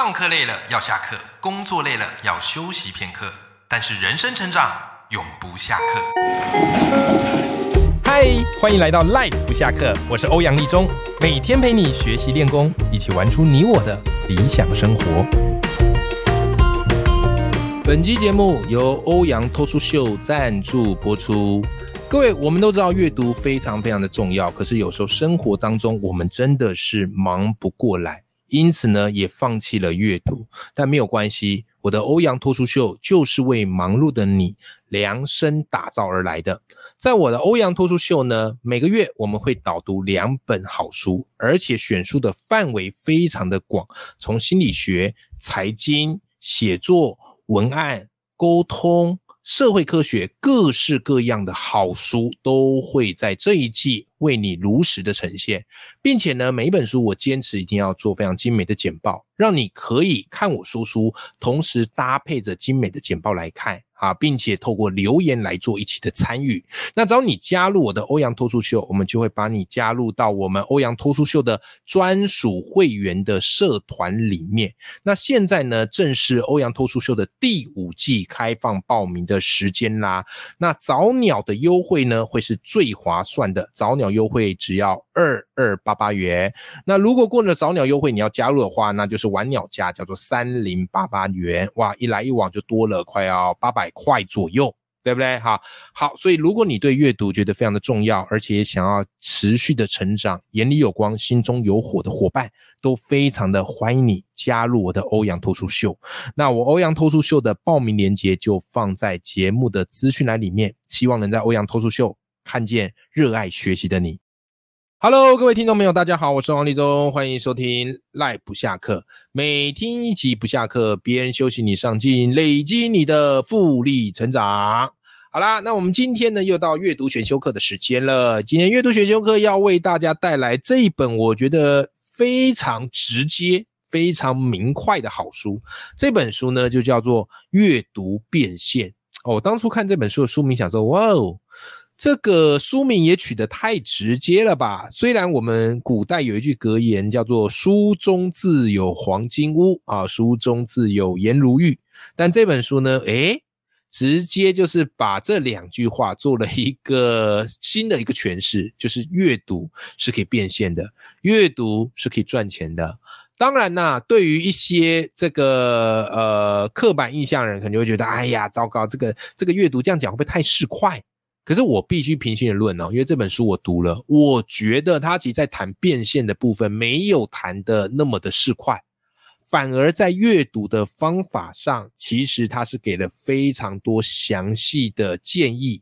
上课累了要下课，工作累了要休息片刻，但是人生成长永不下课。嗨，欢迎来到 Life 不下课，我是欧阳立中，每天陪你学习练功，一起玩出你我的理想生活。本期节目由欧阳脱书秀赞助播出。各位，我们都知道阅读非常非常的重要，可是有时候生活当中我们真的是忙不过来。因此呢，也放弃了阅读，但没有关系。我的欧阳脱书秀就是为忙碌的你量身打造而来的。在我的欧阳脱书秀呢，每个月我们会导读两本好书，而且选书的范围非常的广，从心理学、财经、写作、文案、沟通。社会科学各式各样的好书都会在这一季为你如实的呈现，并且呢，每一本书我坚持一定要做非常精美的简报，让你可以看我说书，同时搭配着精美的简报来看。啊，并且透过留言来做一起的参与。那只要你加入我的欧阳脱书秀，我们就会把你加入到我们欧阳脱书秀的专属会员的社团里面。那现在呢，正是欧阳脱书秀的第五季开放报名的时间啦。那早鸟的优惠呢，会是最划算的，早鸟优惠只要二二八八元。那如果过了早鸟优惠，你要加入的话，那就是晚鸟价，叫做三零八八元。哇，一来一往就多了快要八百。块左右，对不对？哈，好，所以如果你对阅读觉得非常的重要，而且想要持续的成长，眼里有光，心中有火的伙伴，都非常的欢迎你加入我的欧阳脱书秀。那我欧阳脱书秀的报名链接就放在节目的资讯栏里面，希望能在欧阳脱书秀看见热爱学习的你。Hello，各位听众朋友，大家好，我是王立忠，欢迎收听赖不下课，每听一集不下课，别人休息你上进，累积你的复利成长。好啦，那我们今天呢又到阅读选修课的时间了。今天阅读选修课要为大家带来这一本我觉得非常直接、非常明快的好书。这本书呢就叫做《阅读变现》哦。当初看这本书的书名，想说哇哦。这个书名也取得太直接了吧？虽然我们古代有一句格言叫做“书中自有黄金屋”啊，“书中自有颜如玉”，但这本书呢，诶，直接就是把这两句话做了一个新的一个诠释，就是阅读是可以变现的，阅读是可以赚钱的。当然呐，对于一些这个呃刻板印象人，可能会觉得，哎呀，糟糕，这个这个阅读这样讲会不会太市侩？可是我必须平心而论哦，因为这本书我读了，我觉得他其实在谈变现的部分没有谈的那么的市侩，反而在阅读的方法上，其实他是给了非常多详细的建议。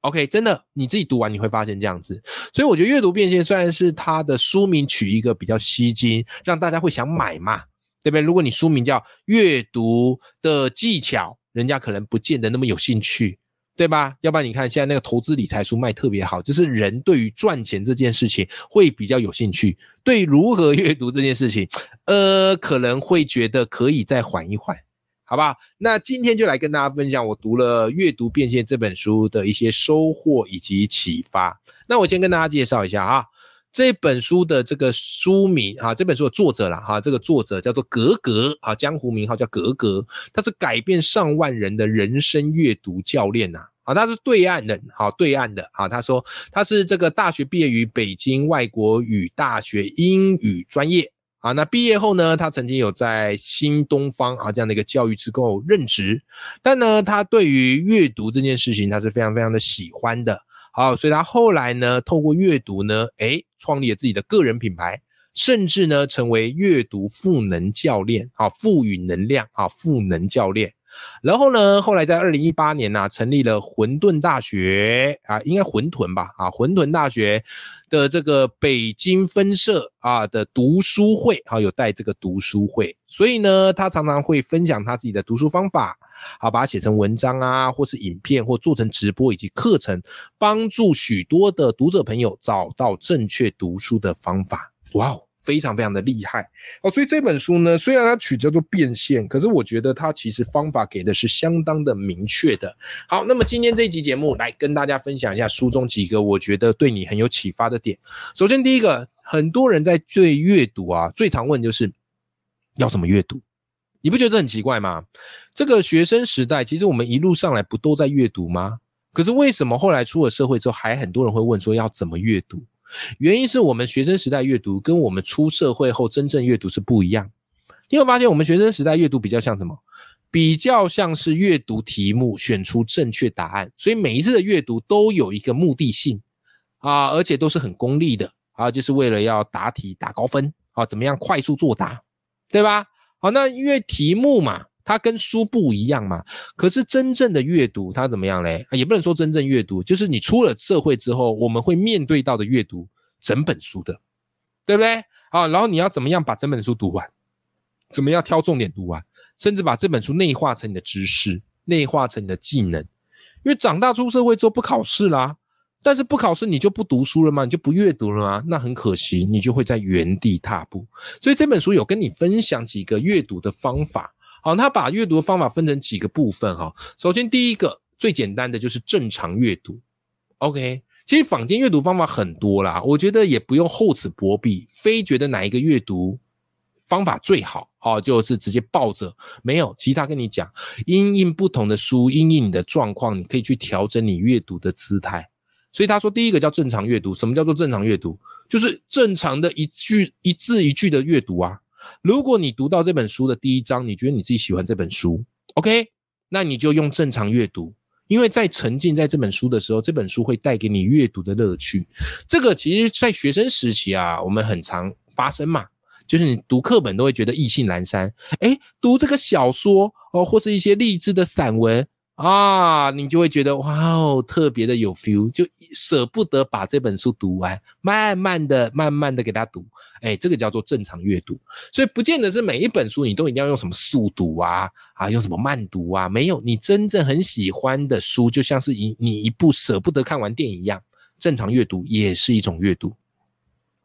OK，真的你自己读完你会发现这样子，所以我觉得阅读变现虽然是他的书名取一个比较吸睛，让大家会想买嘛，对不对？如果你书名叫阅读的技巧，人家可能不见得那么有兴趣。对吧？要不然你看现在那个投资理财书卖特别好，就是人对于赚钱这件事情会比较有兴趣，对如何阅读这件事情，呃，可能会觉得可以再缓一缓，好不好？那今天就来跟大家分享我读了《阅读变现》这本书的一些收获以及启发。那我先跟大家介绍一下啊。这本书的这个书名啊，这本书的作者了哈，这个作者叫做格格啊，江湖名号叫格格，他是改变上万人的人生阅读教练呐，啊，他是对岸人，好，对岸的啊，他说他是这个大学毕业于北京外国语大学英语专业啊，那毕业后呢，他曾经有在新东方啊这样的一个教育机构任职，但呢，他对于阅读这件事情，他是非常非常的喜欢的。好，所以他后来呢，透过阅读呢，诶，创立了自己的个人品牌，甚至呢，成为阅读赋能教练，啊，赋予能量，啊，赋能教练。然后呢，后来在二零一八年呢，成立了混沌大学，啊，应该混沌吧，啊，混沌大学的这个北京分社啊的读书会，啊，有带这个读书会，所以呢，他常常会分享他自己的读书方法。好，把它写成文章啊，或是影片，或做成直播以及课程，帮助许多的读者朋友找到正确读书的方法。哇哦，非常非常的厉害哦！所以这本书呢，虽然它取叫做变现，可是我觉得它其实方法给的是相当的明确的。好，那么今天这一集节目来跟大家分享一下书中几个我觉得对你很有启发的点。首先，第一个，很多人在对阅读啊，最常问就是。要怎么阅读？你不觉得这很奇怪吗？这个学生时代，其实我们一路上来不都在阅读吗？可是为什么后来出了社会之后，还很多人会问说要怎么阅读？原因是我们学生时代阅读跟我们出社会后真正阅读是不一样。你有发现我们学生时代阅读比较像什么？比较像是阅读题目，选出正确答案。所以每一次的阅读都有一个目的性啊，而且都是很功利的啊，就是为了要答题打高分啊，怎么样快速作答，对吧？好，那因为题目嘛，它跟书不一样嘛。可是真正的阅读，它怎么样嘞？也不能说真正阅读，就是你出了社会之后，我们会面对到的阅读整本书的，对不对？啊，然后你要怎么样把整本书读完？怎么样挑重点读完？甚至把这本书内化成你的知识，内化成你的技能。因为长大出社会之后不考试啦，但是不考试你就不读书了吗？你就不阅读了吗？那很可惜，你就会在原地踏步。所以这本书有跟你分享几个阅读的方法。好，他把阅读的方法分成几个部分哈。首先第一个最简单的就是正常阅读。OK，其实坊间阅读方法很多啦，我觉得也不用厚此薄彼，非觉得哪一个阅读。方法最好哦，就是直接抱着，没有其他跟你讲，因应不同的书，因应你的状况，你可以去调整你阅读的姿态。所以他说，第一个叫正常阅读。什么叫做正常阅读？就是正常的一句一字一句的阅读啊。如果你读到这本书的第一章，你觉得你自己喜欢这本书，OK，那你就用正常阅读，因为在沉浸在这本书的时候，这本书会带给你阅读的乐趣。这个其实，在学生时期啊，我们很常发生嘛。就是你读课本都会觉得意兴阑珊，哎，读这个小说哦，或是一些励志的散文啊，你就会觉得哇哦，特别的有 feel，就舍不得把这本书读完，慢慢的、慢慢的给他读，哎，这个叫做正常阅读。所以不见得是每一本书你都一定要用什么速读啊，啊，用什么慢读啊，没有，你真正很喜欢的书，就像是一你一部舍不得看完电影一样，正常阅读也是一种阅读。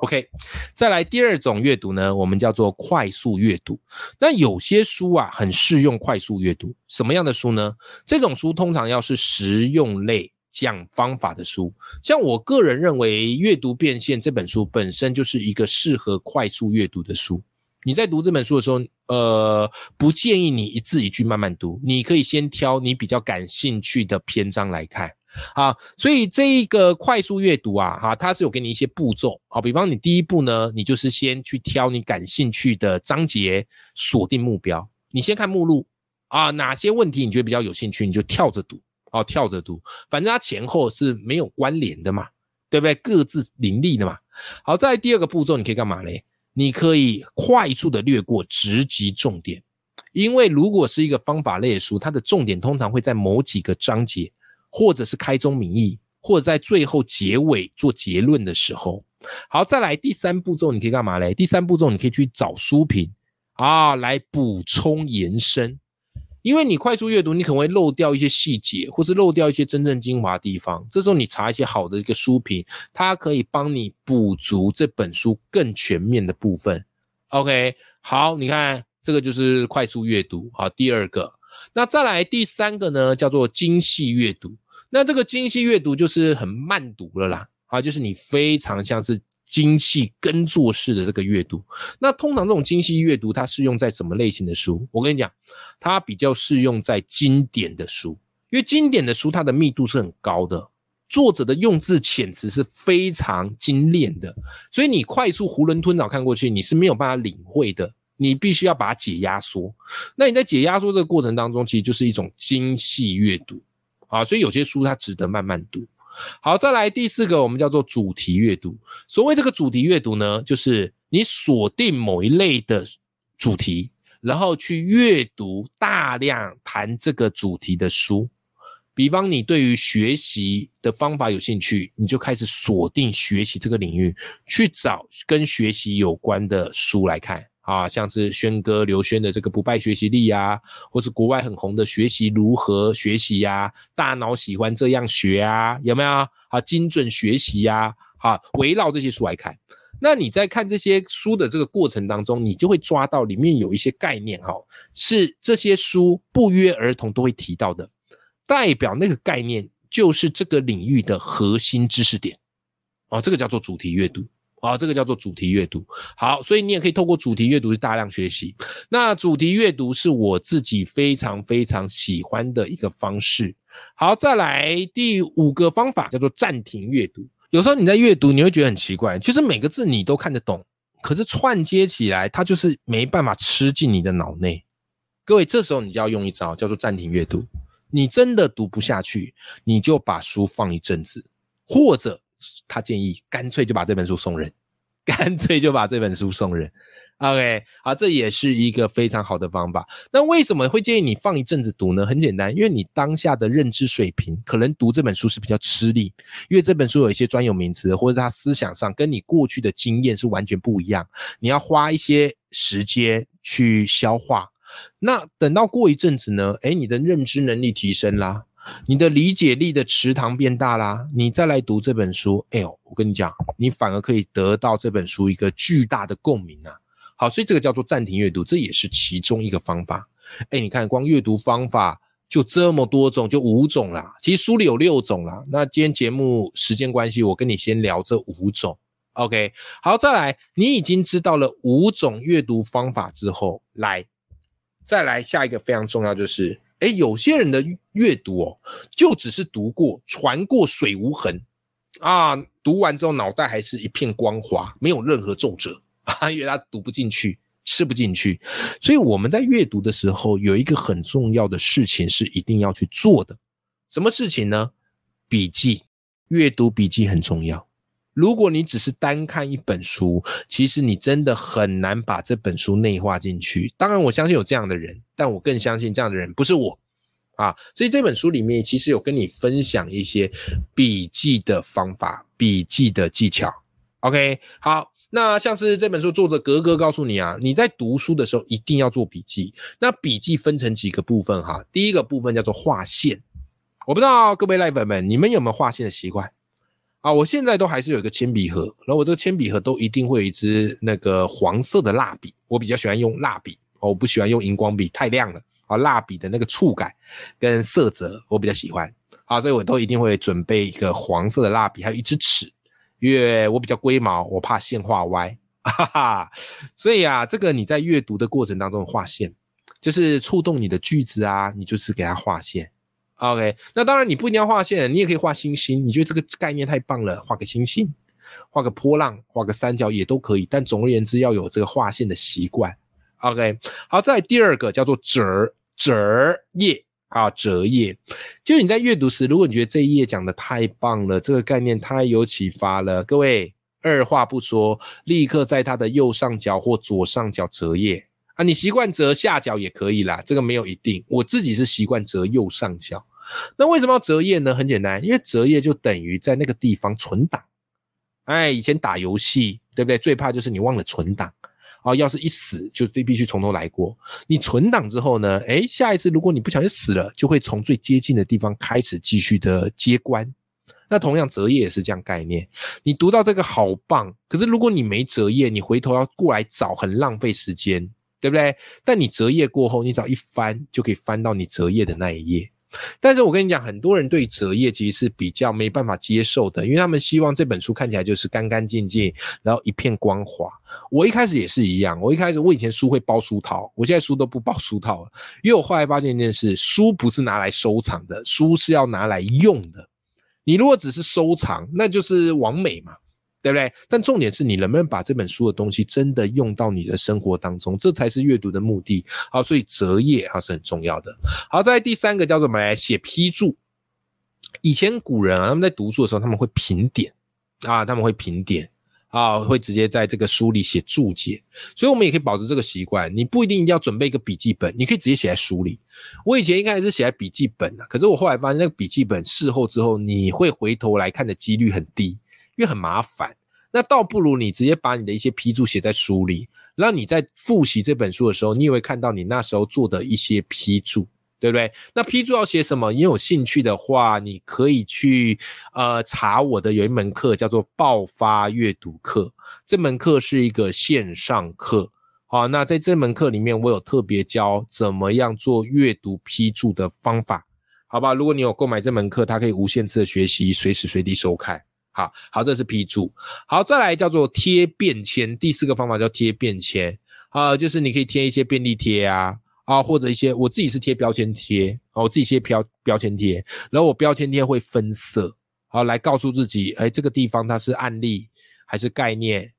OK，再来第二种阅读呢，我们叫做快速阅读。那有些书啊，很适用快速阅读。什么样的书呢？这种书通常要是实用类、讲方法的书。像我个人认为，《阅读变现》这本书本身就是一个适合快速阅读的书。你在读这本书的时候，呃，不建议你一字一句慢慢读，你可以先挑你比较感兴趣的篇章来看。啊，所以这一个快速阅读啊，哈，它是有给你一些步骤啊。比方你第一步呢，你就是先去挑你感兴趣的章节，锁定目标。你先看目录啊，哪些问题你觉得比较有兴趣，你就跳着读啊，跳着读。反正它前后是没有关联的嘛，对不对？各自林立的嘛。好，在第二个步骤，你可以干嘛嘞？你可以快速的略过，直击重点。因为如果是一个方法类的书，它的重点通常会在某几个章节。或者是开宗明义，或者在最后结尾做结论的时候，好，再来第三步骤，你可以干嘛嘞？第三步骤，你可以去找书评啊，来补充延伸。因为你快速阅读，你可能会漏掉一些细节，或是漏掉一些真正精华地方。这时候你查一些好的一个书评，它可以帮你补足这本书更全面的部分。OK，好，你看这个就是快速阅读。好，第二个，那再来第三个呢，叫做精细阅读。那这个精细阅读就是很慢读了啦，啊，就是你非常像是精细跟做式的这个阅读。那通常这种精细阅读，它适用在什么类型的书？我跟你讲，它比较适用在经典的书，因为经典的书它的密度是很高的，作者的用字遣词是非常精炼的，所以你快速囫囵吞枣看过去，你是没有办法领会的，你必须要把它解压缩。那你在解压缩这个过程当中，其实就是一种精细阅读。啊，所以有些书它值得慢慢读。好，再来第四个，我们叫做主题阅读。所谓这个主题阅读呢，就是你锁定某一类的主题，然后去阅读大量谈这个主题的书。比方你对于学习的方法有兴趣，你就开始锁定学习这个领域，去找跟学习有关的书来看。啊，像是轩哥刘轩的这个不败学习力啊，或是国外很红的学习如何学习呀，大脑喜欢这样学啊，有没有啊？精准学习呀，好，围绕这些书来看。那你在看这些书的这个过程当中，你就会抓到里面有一些概念，哈，是这些书不约而同都会提到的，代表那个概念就是这个领域的核心知识点。哦，这个叫做主题阅读。啊，这个叫做主题阅读。好，所以你也可以透过主题阅读去大量学习。那主题阅读是我自己非常非常喜欢的一个方式。好，再来第五个方法叫做暂停阅读。有时候你在阅读，你会觉得很奇怪，其实每个字你都看得懂，可是串接起来，它就是没办法吃进你的脑内。各位，这时候你就要用一招叫做暂停阅读。你真的读不下去，你就把书放一阵子，或者。他建议干脆就把这本书送人，干脆就把这本书送人。OK，好，这也是一个非常好的方法。那为什么会建议你放一阵子读呢？很简单，因为你当下的认知水平可能读这本书是比较吃力，因为这本书有一些专有名词，或者他思想上跟你过去的经验是完全不一样，你要花一些时间去消化。那等到过一阵子呢？诶，你的认知能力提升啦。你的理解力的池塘变大啦，你再来读这本书，哎呦，我跟你讲，你反而可以得到这本书一个巨大的共鸣啊。好，所以这个叫做暂停阅读，这也是其中一个方法。哎，你看，光阅读方法就这么多种，就五种啦。其实书里有六种啦。那今天节目时间关系，我跟你先聊这五种。OK，好，再来，你已经知道了五种阅读方法之后，来，再来下一个非常重要就是。哎，有些人的阅读哦，就只是读过，传过水无痕啊，读完之后脑袋还是一片光滑，没有任何皱褶 啊，因为他读不进去，吃不进去。所以我们在阅读的时候，有一个很重要的事情是一定要去做的，什么事情呢？笔记，阅读笔记很重要。如果你只是单看一本书，其实你真的很难把这本书内化进去。当然，我相信有这样的人，但我更相信这样的人不是我啊。所以这本书里面其实有跟你分享一些笔记的方法、笔记的技巧。OK，好，那像是这本书作者格格告诉你啊，你在读书的时候一定要做笔记。那笔记分成几个部分哈，第一个部分叫做划线。我不知道各位赖粉们，你们有没有划线的习惯？啊，我现在都还是有一个铅笔盒，然后我这个铅笔盒都一定会有一支那个黄色的蜡笔，我比较喜欢用蜡笔，我不喜欢用荧光笔，太亮了。啊，蜡笔的那个触感跟色泽我比较喜欢，啊，所以我都一定会准备一个黄色的蜡笔，还有一支尺，因为我比较龟毛，我怕线画歪，哈哈。所以啊，这个你在阅读的过程当中画线，就是触动你的句子啊，你就是给它画线。OK，那当然你不一定要画线，你也可以画星星。你觉得这个概念太棒了，画个星星，画个波浪，画个三角也都可以。但总而言之，要有这个画线的习惯。OK，好，再第二个叫做折折页啊，折页。就你在阅读时，如果你觉得这一页讲的太棒了，这个概念太有启发了，各位二话不说，立刻在它的右上角或左上角折页。啊，你习惯折下角也可以啦，这个没有一定。我自己是习惯折右上角。那为什么要折页呢？很简单，因为折页就等于在那个地方存档。哎，以前打游戏，对不对？最怕就是你忘了存档。啊，要是一死，就必须从头来过。你存档之后呢？哎，下一次如果你不小心死了，就会从最接近的地方开始继续的接关。那同样折页也是这样概念。你读到这个好棒，可是如果你没折页，你回头要过来找，很浪费时间。对不对？但你折页过后，你只要一翻就可以翻到你折页的那一页。但是我跟你讲，很多人对折页其实是比较没办法接受的，因为他们希望这本书看起来就是干干净净，然后一片光滑。我一开始也是一样，我一开始我以前书会包书套，我现在书都不包书套了，因为我后来发现一件事：书不是拿来收藏的，书是要拿来用的。你如果只是收藏，那就是完美嘛。对不对？但重点是你能不能把这本书的东西真的用到你的生活当中，这才是阅读的目的。好，所以折页啊是很重要的。好，在第三个叫做什么？写批注。以前古人啊，他们在读书的时候，他们会评点啊，他们会评点啊，会直接在这个书里写注解。所以，我们也可以保持这个习惯。你不一定要准备一个笔记本，你可以直接写在书里。我以前一开始是写在笔记本的，可是我后来发现，那个笔记本事后之后，你会回头来看的几率很低。因为很麻烦，那倒不如你直接把你的一些批注写在书里，让你在复习这本书的时候，你也会看到你那时候做的一些批注，对不对？那批注要写什么？你有兴趣的话，你可以去呃查我的有一门课叫做爆发阅读课，这门课是一个线上课，好，那在这门课里面，我有特别教怎么样做阅读批注的方法，好吧？如果你有购买这门课，它可以无限次的学习，随时随地收看。好好，这是批注。好，再来叫做贴便签。第四个方法叫贴便签啊，就是你可以贴一些便利贴啊啊，或者一些我自己是贴标签贴啊，我自己贴标标签贴，然后我标签贴会分色，好来告诉自己，哎，这个地方它是案例还是概念。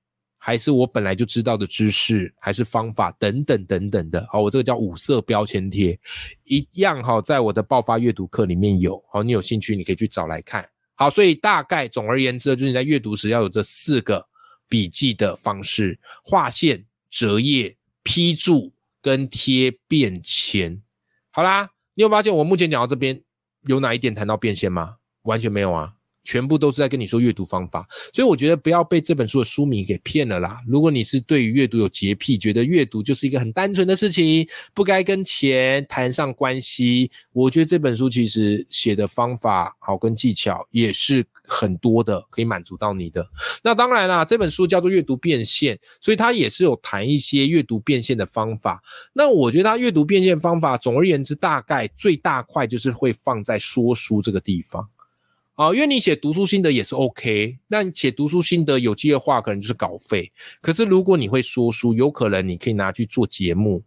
还是我本来就知道的知识，还是方法等等等等的。好，我这个叫五色标签贴，一样哈，在我的爆发阅读课里面有。好，你有兴趣你可以去找来看。好，所以大概总而言之，就是你在阅读时要有这四个笔记的方式：划线、折页、批注跟贴便签。好啦，你有发现我目前讲到这边有哪一点谈到便签吗？完全没有啊。全部都是在跟你说阅读方法，所以我觉得不要被这本书的书名给骗了啦。如果你是对于阅读有洁癖，觉得阅读就是一个很单纯的事情，不该跟钱谈上关系，我觉得这本书其实写的方法好跟技巧也是很多的，可以满足到你的。那当然啦，这本书叫做阅读变现，所以它也是有谈一些阅读变现的方法。那我觉得它阅读变现方法，总而言之，大概最大块就是会放在说书这个地方。啊，因为你写读书心得也是 OK，但写读书心得有机的话，可能就是稿费。可是如果你会说书，有可能你可以拿去做节目，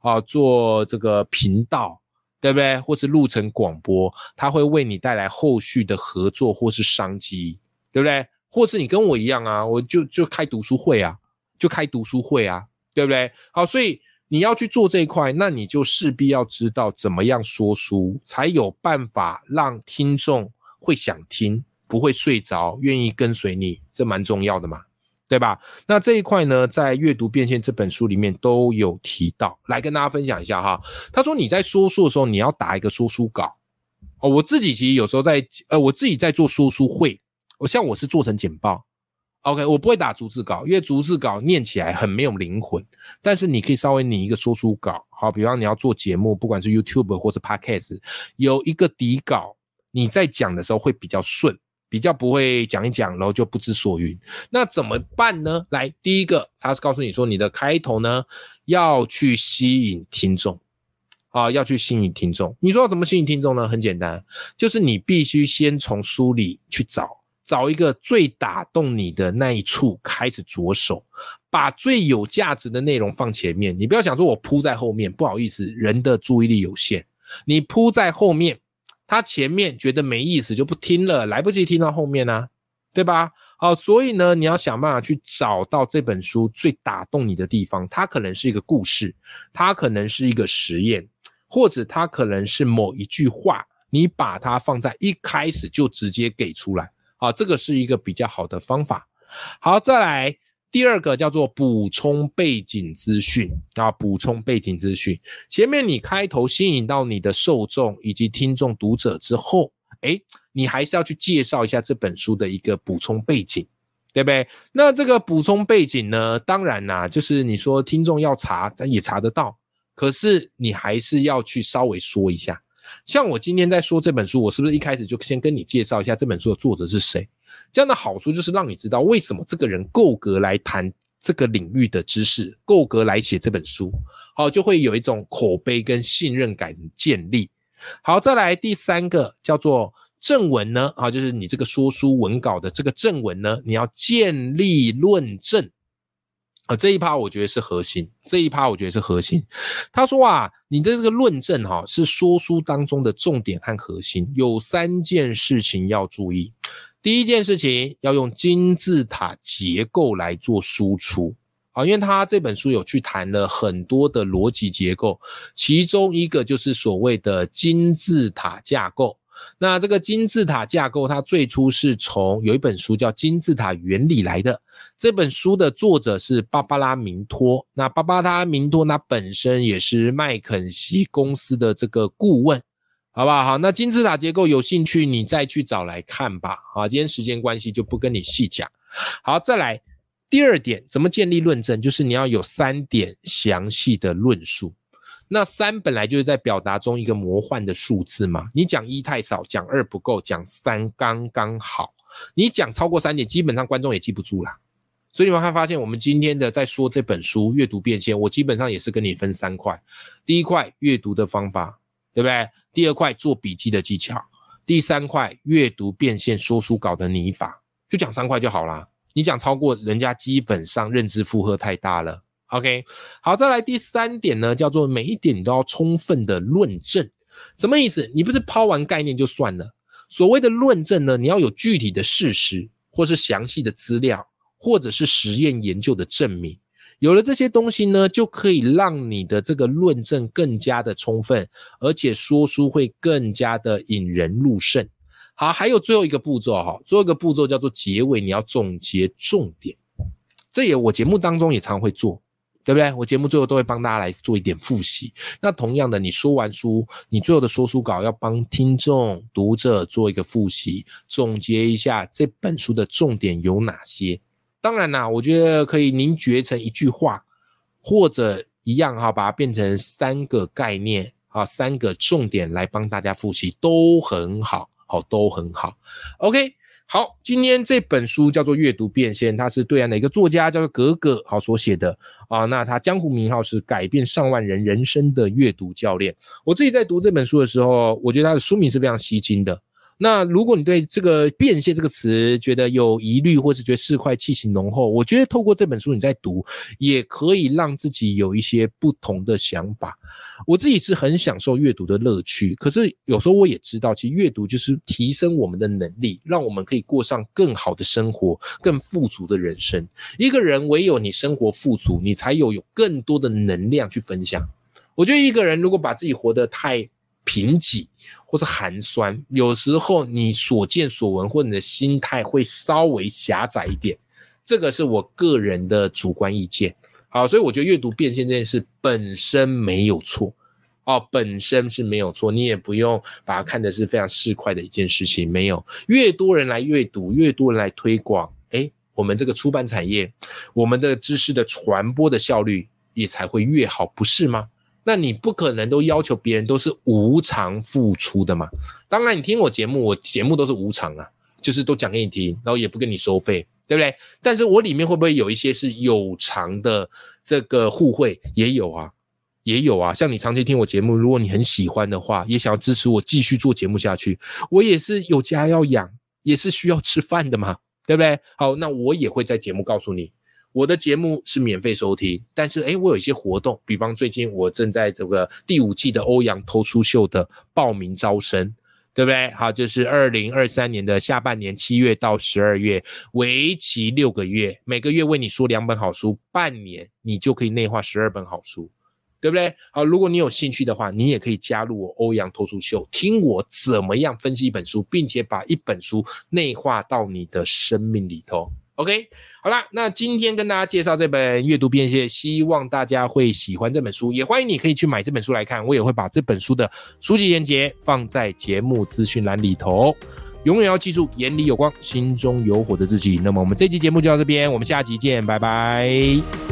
啊，做这个频道，对不对？或是录成广播，它会为你带来后续的合作或是商机，对不对？或是你跟我一样啊，我就就开读书会啊，就开读书会啊，对不对？好，所以你要去做这一块，那你就势必要知道怎么样说书，才有办法让听众。会想听，不会睡着，愿意跟随你，这蛮重要的嘛，对吧？那这一块呢，在阅读变现这本书里面都有提到，来跟大家分享一下哈。他说你在说书的时候，你要打一个说书稿哦。我自己其实有时候在呃，我自己在做说书会，我像我是做成简报，OK，我不会打逐字稿，因为逐字稿念起来很没有灵魂。但是你可以稍微拟一个说书稿，好，比方你要做节目，不管是 YouTube 或是 Podcast，有一个底稿。你在讲的时候会比较顺，比较不会讲一讲，然后就不知所云。那怎么办呢？来，第一个，他告诉你说，你的开头呢要去吸引听众，啊，要去吸引听众。你说要怎么吸引听众呢？很简单，就是你必须先从书里去找，找一个最打动你的那一处开始着手，把最有价值的内容放前面。你不要想说我铺在后面，不好意思，人的注意力有限，你铺在后面。他前面觉得没意思就不听了，来不及听到后面呢，对吧？好，所以呢，你要想办法去找到这本书最打动你的地方。它可能是一个故事，它可能是一个实验，或者它可能是某一句话，你把它放在一开始就直接给出来。好，这个是一个比较好的方法。好，再来。第二个叫做补充背景资讯啊，补充背景资讯。前面你开头吸引到你的受众以及听众读者之后，哎，你还是要去介绍一下这本书的一个补充背景，对不对？那这个补充背景呢，当然啦，就是你说听众要查，也查得到，可是你还是要去稍微说一下。像我今天在说这本书，我是不是一开始就先跟你介绍一下这本书的作者是谁？这样的好处就是让你知道为什么这个人够格来谈这个领域的知识，够格来写这本书，好，就会有一种口碑跟信任感建立。好，再来第三个叫做正文呢，啊，就是你这个说书文稿的这个正文呢，你要建立论证啊，这一趴我觉得是核心，这一趴我觉得是核心。他说啊，你的这个论证哈是说书当中的重点和核心，有三件事情要注意。第一件事情要用金字塔结构来做输出啊，因为他这本书有去谈了很多的逻辑结构，其中一个就是所谓的金字塔架构。那这个金字塔架构，它最初是从有一本书叫《金字塔原理》来的。这本书的作者是芭芭拉明托，那芭芭拉明托他本身也是麦肯锡公司的这个顾问。好不好？好，那金字塔结构有兴趣，你再去找来看吧。好，今天时间关系就不跟你细讲。好，再来第二点，怎么建立论证？就是你要有三点详细的论述。那三本来就是在表达中一个魔幻的数字嘛。你讲一太少，讲二不够，讲三刚刚好。你讲超过三点，基本上观众也记不住啦。所以你们会发现，我们今天的在说这本书阅读变现，我基本上也是跟你分三块。第一块阅读的方法。对不对？第二块做笔记的技巧，第三块阅读变现说书稿的拟法，就讲三块就好啦。你讲超过，人家基本上认知负荷太大了。OK，好，再来第三点呢，叫做每一点你都要充分的论证。什么意思？你不是抛完概念就算了。所谓的论证呢，你要有具体的事实，或是详细的资料，或者是实验研究的证明。有了这些东西呢，就可以让你的这个论证更加的充分，而且说书会更加的引人入胜。好，还有最后一个步骤哈，最后一个步骤叫做结尾，你要总结重点。这也我节目当中也常会做。对不对？我节目最后都会帮大家来做一点复习。那同样的，你说完书，你最后的说书稿要帮听众、读者做一个复习，总结一下这本书的重点有哪些。当然啦，我觉得可以凝结成一句话，或者一样哈，把它变成三个概念啊，三个重点来帮大家复习，都很好，好，都很好。OK。好，今天这本书叫做《阅读变现》，它是对岸的一个作家叫做格格好所写的啊。那他江湖名号是改变上万人人生的阅读教练。我自己在读这本书的时候，我觉得它的书名是非常吸睛的。那如果你对这个“变现”这个词觉得有疑虑，或是觉得市侩气息浓厚，我觉得透过这本书你在读，也可以让自己有一些不同的想法。我自己是很享受阅读的乐趣，可是有时候我也知道，其实阅读就是提升我们的能力，让我们可以过上更好的生活、更富足的人生。一个人唯有你生活富足，你才有有更多的能量去分享。我觉得一个人如果把自己活得太……贫瘠或是寒酸，有时候你所见所闻或你的心态会稍微狭窄一点，这个是我个人的主观意见。好，所以我觉得阅读变现这件事本身没有错，哦，本身是没有错，你也不用把它看的是非常市侩的一件事情。没有，越多人来阅读，越多人来推广，哎，我们这个出版产业，我们的知识的传播的效率也才会越好，不是吗？那你不可能都要求别人都是无偿付出的嘛？当然，你听我节目，我节目都是无偿啊，就是都讲给你听，然后也不跟你收费，对不对？但是我里面会不会有一些是有偿的这个互惠？也有啊，也有啊。像你长期听我节目，如果你很喜欢的话，也想要支持我继续做节目下去，我也是有家要养，也是需要吃饭的嘛，对不对？好，那我也会在节目告诉你。我的节目是免费收听，但是诶，我有一些活动，比方最近我正在这个第五季的欧阳偷书秀的报名招生，对不对？好，就是二零二三年的下半年七月到十二月，为期六个月，每个月为你说两本好书，半年你就可以内化十二本好书，对不对？好，如果你有兴趣的话，你也可以加入我欧阳偷书秀，听我怎么样分析一本书，并且把一本书内化到你的生命里头。OK，好啦，那今天跟大家介绍这本阅读变现，希望大家会喜欢这本书，也欢迎你可以去买这本书来看，我也会把这本书的书籍链接放在节目资讯栏里头。永远要记住，眼里有光，心中有火的自己。那么我们这期节目就到这边，我们下集见，拜拜。